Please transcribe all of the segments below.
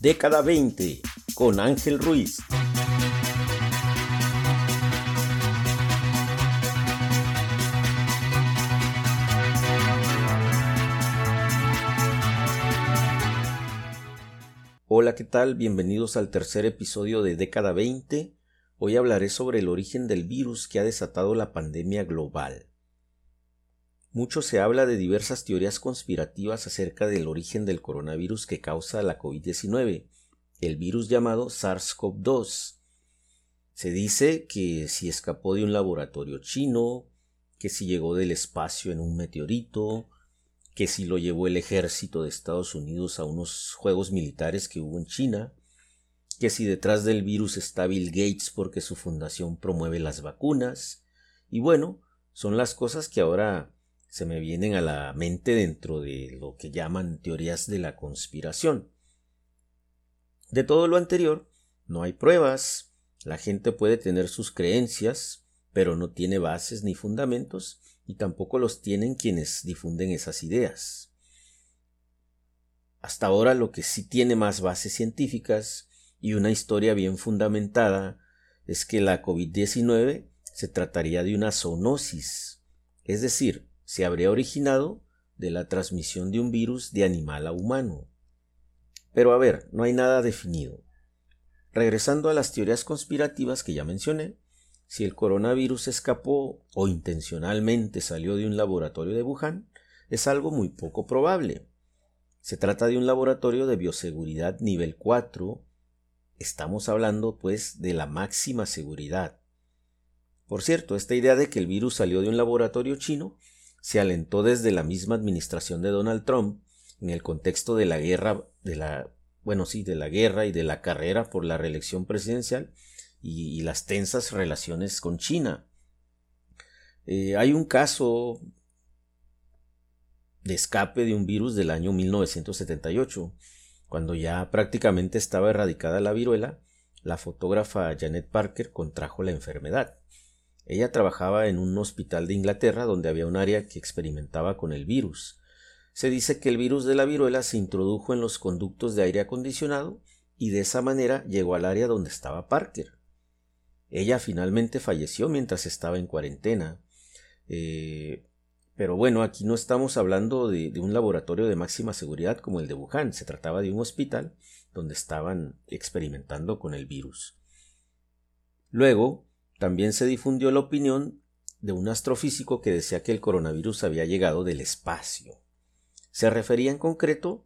Década 20 con Ángel Ruiz. Hola, ¿qué tal? Bienvenidos al tercer episodio de Década 20. Hoy hablaré sobre el origen del virus que ha desatado la pandemia global. Mucho se habla de diversas teorías conspirativas acerca del origen del coronavirus que causa la COVID-19, el virus llamado SARS-CoV-2. Se dice que si escapó de un laboratorio chino, que si llegó del espacio en un meteorito, que si lo llevó el ejército de Estados Unidos a unos juegos militares que hubo en China, que si detrás del virus está Bill Gates porque su fundación promueve las vacunas, y bueno, son las cosas que ahora se me vienen a la mente dentro de lo que llaman teorías de la conspiración. De todo lo anterior, no hay pruebas, la gente puede tener sus creencias, pero no tiene bases ni fundamentos, y tampoco los tienen quienes difunden esas ideas. Hasta ahora lo que sí tiene más bases científicas y una historia bien fundamentada es que la COVID-19 se trataría de una zoonosis, es decir, se habría originado de la transmisión de un virus de animal a humano. Pero a ver, no hay nada definido. Regresando a las teorías conspirativas que ya mencioné, si el coronavirus escapó o intencionalmente salió de un laboratorio de Wuhan, es algo muy poco probable. Se trata de un laboratorio de bioseguridad nivel 4. Estamos hablando, pues, de la máxima seguridad. Por cierto, esta idea de que el virus salió de un laboratorio chino se alentó desde la misma administración de Donald Trump en el contexto de la guerra bueno sí de la guerra y de la carrera por la reelección presidencial y, las tensas relaciones con China. Eh, hay un caso de escape de un virus del año 1978 cuando ya prácticamente estaba erradicada la viruela la fotógrafa Janet Parker contrajo la enfermedad ella trabajaba en un hospital de Inglaterra donde había un área que experimentaba con el virus. Se dice que el virus de la viruela se introdujo en los conductos de aire acondicionado y de esa manera llegó al área donde estaba Parker. Ella finalmente falleció mientras estaba en cuarentena. Eh, pero bueno, aquí no estamos hablando de, de, un laboratorio de máxima seguridad como el de Wuhan, se trataba de un hospital donde estaban experimentando con el virus. Luego, también se difundió la opinión de un astrofísico que decía que el coronavirus había llegado del espacio. Se refería en concreto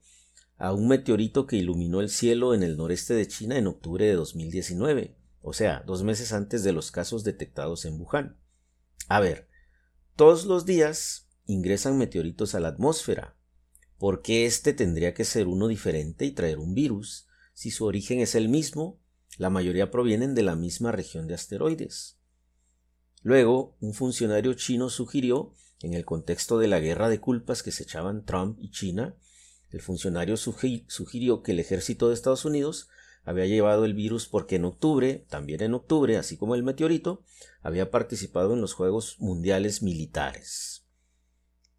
a un meteorito que iluminó el cielo en el noreste de China en octubre de 2019, o sea, dos meses antes de los casos detectados en Wuhan. A ver, todos los días ingresan meteoritos a la atmósfera. ¿Por qué este tendría que ser uno diferente y traer un virus si su origen es el mismo la mayoría provienen de la misma región de asteroides. Luego, un funcionario chino sugirió, en el contexto de la guerra de culpas que se echaban Trump y China, el funcionario sugirió que el ejército de Estados Unidos había llevado el virus porque en octubre, también en octubre, así como el meteorito, había participado en los Juegos Mundiales Militares.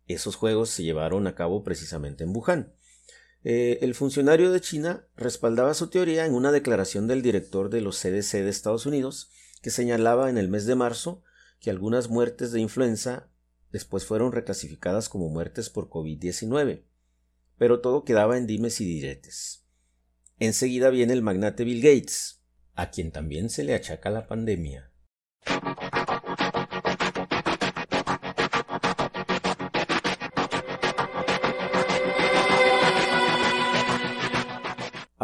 Esos Juegos se llevaron a cabo precisamente en Wuhan. Eh, el funcionario de China respaldaba su teoría en una declaración del director de los CDC de Estados Unidos, que señalaba en el mes de marzo que algunas muertes de influenza después fueron reclasificadas como muertes por COVID-19. Pero todo quedaba en dimes y diretes. Enseguida viene el magnate Bill Gates, a quien también se le achaca la pandemia.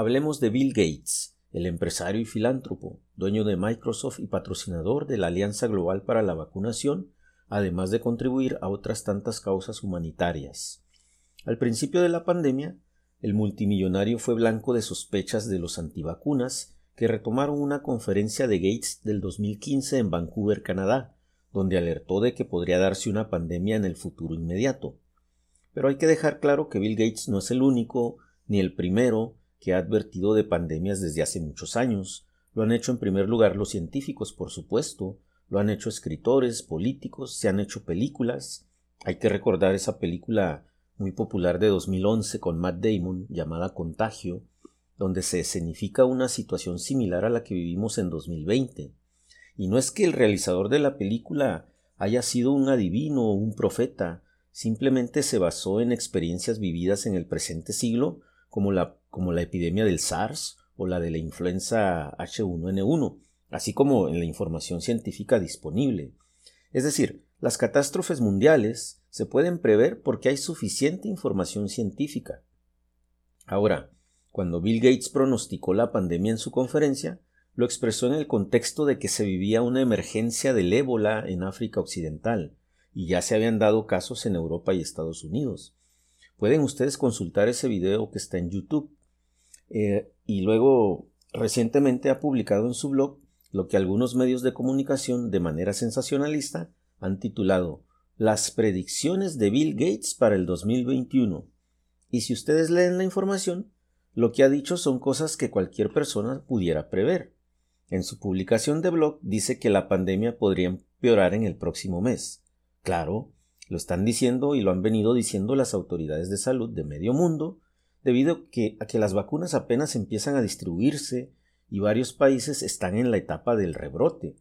Hablemos de Bill Gates, el empresario y filántropo, dueño de Microsoft y patrocinador de la Alianza Global para la Vacunación, además de contribuir a otras tantas causas humanitarias. Al principio de la pandemia, el multimillonario fue blanco de sospechas de los antivacunas que retomaron una conferencia de Gates del 2015 en Vancouver, Canadá, donde alertó de que podría darse una pandemia en el futuro inmediato. Pero hay que dejar claro que Bill Gates no es el único ni el primero que ha advertido de pandemias desde hace muchos años. Lo han hecho en primer lugar los científicos, por supuesto, lo han hecho escritores, políticos, se han hecho películas. Hay que recordar esa película muy popular de 2011 con Matt Damon llamada Contagio, donde se escenifica una situación similar a la que vivimos en 2020. Y no es que el realizador de la película haya sido un adivino o un profeta, simplemente se basó en experiencias vividas en el presente siglo, como la, como la epidemia del SARS o la de la influenza H1N1, así como en la información científica disponible. Es decir, las catástrofes mundiales se pueden prever porque hay suficiente información científica. Ahora, cuando Bill Gates pronosticó la pandemia en su conferencia, lo expresó en el contexto de que se vivía una emergencia del ébola en África Occidental, y ya se habían dado casos en Europa y Estados Unidos. Pueden ustedes consultar ese video que está en YouTube. Eh, y luego, recientemente ha publicado en su blog lo que algunos medios de comunicación de manera sensacionalista han titulado Las predicciones de Bill Gates para el 2021. Y si ustedes leen la información, lo que ha dicho son cosas que cualquier persona pudiera prever. En su publicación de blog dice que la pandemia podría empeorar en el próximo mes. Claro, lo están diciendo y lo han venido diciendo las autoridades de salud de medio mundo, debido a que, las vacunas apenas empiezan a distribuirse y varios países están en la etapa del rebrote,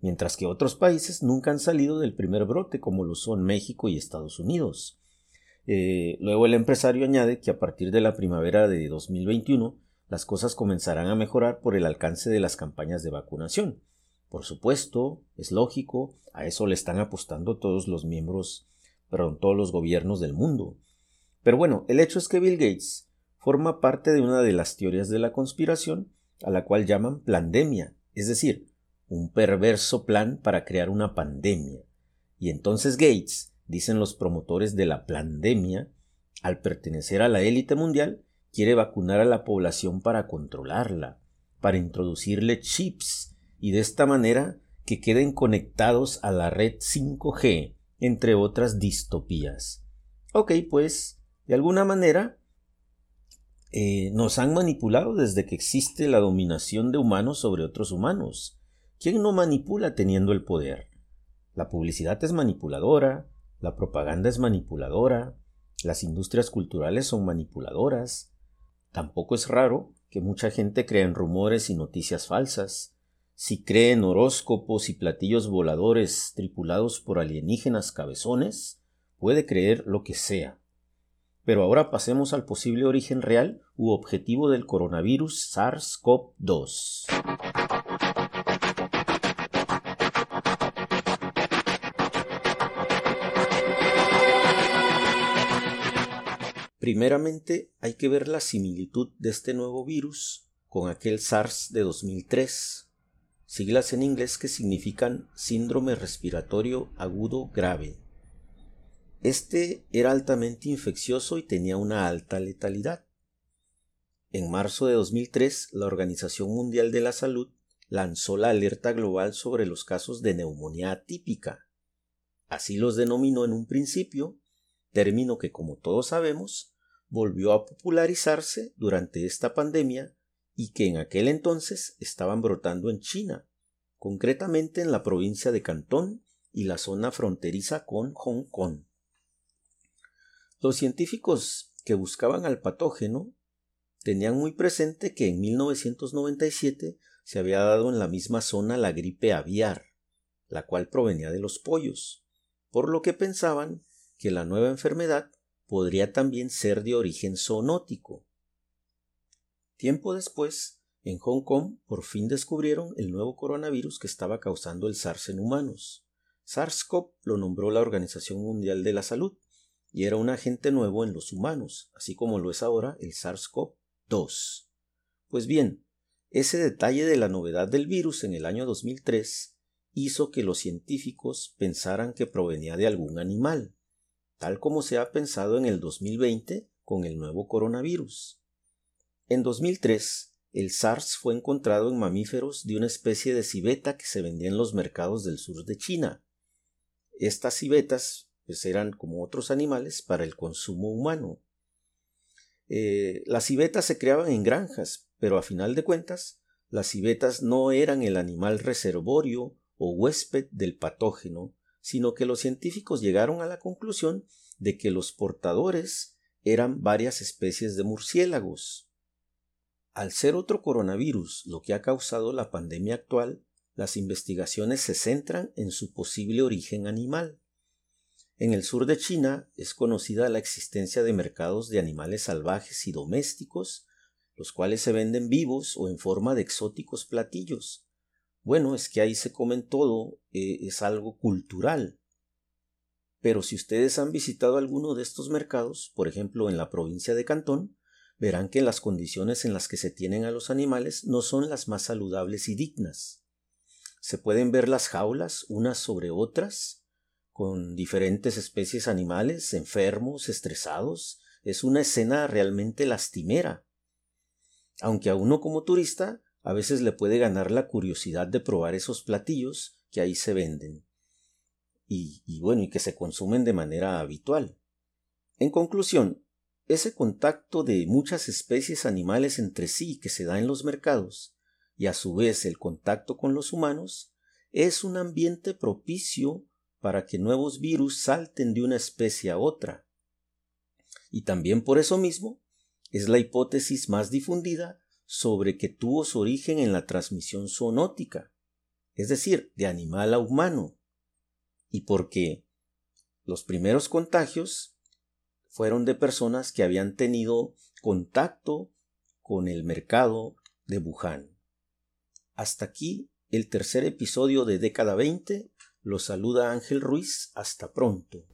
mientras que otros países nunca han salido del primer brote, como lo son México y Estados Unidos. Eh, luego el empresario añade que a partir de la primavera de 2021 las cosas comenzarán a mejorar por el alcance de las campañas de vacunación. Por supuesto, es lógico, a eso le están apostando todos los miembros, perdón, todos los gobiernos del mundo. Pero bueno, el hecho es que Bill Gates forma parte de una de las teorías de la conspiración a la cual llaman plandemia, es decir, un perverso plan para crear una pandemia. Y entonces Gates, dicen los promotores de la plandemia, al pertenecer a la élite mundial, quiere vacunar a la población para controlarla, para introducirle chips y de esta manera que queden conectados a la red 5G, entre otras distopías. Ok, pues, de alguna manera, eh, nos han manipulado desde que existe la dominación de humanos sobre otros humanos. ¿Quién no manipula teniendo el poder? La publicidad es manipuladora, la propaganda es manipuladora, las industrias culturales son manipuladoras, Tampoco es raro que mucha gente crea en rumores y noticias falsas. Si cree en horóscopos y platillos voladores tripulados por alienígenas cabezones, puede creer lo que sea. Pero ahora pasemos al posible origen real u objetivo del coronavirus SARS-CoV-2. Primeramente hay que ver la similitud de este nuevo virus con aquel SARS de 2003, siglas en inglés que significan síndrome respiratorio agudo grave. Este era altamente infeccioso y tenía una alta letalidad. En marzo de 2003, la Organización Mundial de la Salud lanzó la alerta global sobre los casos de neumonía atípica. Así los denominó en un principio, término que, como todos sabemos, volvió a popularizarse durante esta pandemia y que en aquel entonces estaban brotando en China, concretamente en la provincia de Cantón y la zona fronteriza con Hong Kong. Los científicos que buscaban al patógeno tenían muy presente que en 1997 se había dado en la misma zona la gripe aviar, la cual provenía de los pollos, por lo que pensaban que la nueva enfermedad podría también ser de origen zoonótico. Tiempo después, en Hong Kong por fin descubrieron el nuevo coronavirus que estaba causando el SARS en humanos. SARS-CoV lo nombró la Organización Mundial de la Salud y era un agente nuevo en los humanos, así como lo es ahora el SARS-CoV-2. Pues bien, ese detalle de la novedad del virus en el año 2003 hizo que los científicos pensaran que provenía de algún animal tal como se ha pensado en el 2020 con el nuevo coronavirus. En 2003, el SARS fue encontrado en mamíferos de una especie de civeta que se vendía en los mercados del sur de China. Estas civetas pues, eran como otros animales para el consumo humano. Eh, las civetas se creaban en granjas, pero a final de cuentas, las civetas no eran el animal reservorio o huésped del patógeno, sino que los científicos llegaron a la conclusión de que los portadores eran varias especies de murciélagos. Al ser otro coronavirus lo que ha causado la pandemia actual, las investigaciones se centran en su posible origen animal. En el sur de China es conocida la existencia de mercados de animales salvajes y domésticos, los cuales se venden vivos o en forma de exóticos platillos. Bueno, es que ahí se comen todo, eh, es algo cultural. Pero si ustedes han visitado alguno de estos mercados, por ejemplo en la provincia de Cantón, verán que las condiciones en las que se tienen a los animales no son las más saludables y dignas. Se pueden ver las jaulas unas sobre otras, con diferentes especies animales, enfermos, estresados. Es una escena realmente lastimera. Aunque a uno como turista a veces le puede ganar la curiosidad de probar esos platillos que ahí se venden. Y, y bueno, y que se consumen de manera habitual. En conclusión, ese contacto de muchas especies animales entre sí que se da en los mercados y a su vez el contacto con los humanos, es un ambiente propicio para que nuevos virus salten de una especie a otra. Y también por eso mismo es la hipótesis más difundida sobre que tuvo su origen en la transmisión zoonótica, es decir, de animal a humano, y porque los primeros contagios fueron de personas que habían tenido contacto con el mercado de Wuhan. Hasta aquí el tercer episodio de década 20. Los saluda Ángel Ruiz. Hasta pronto.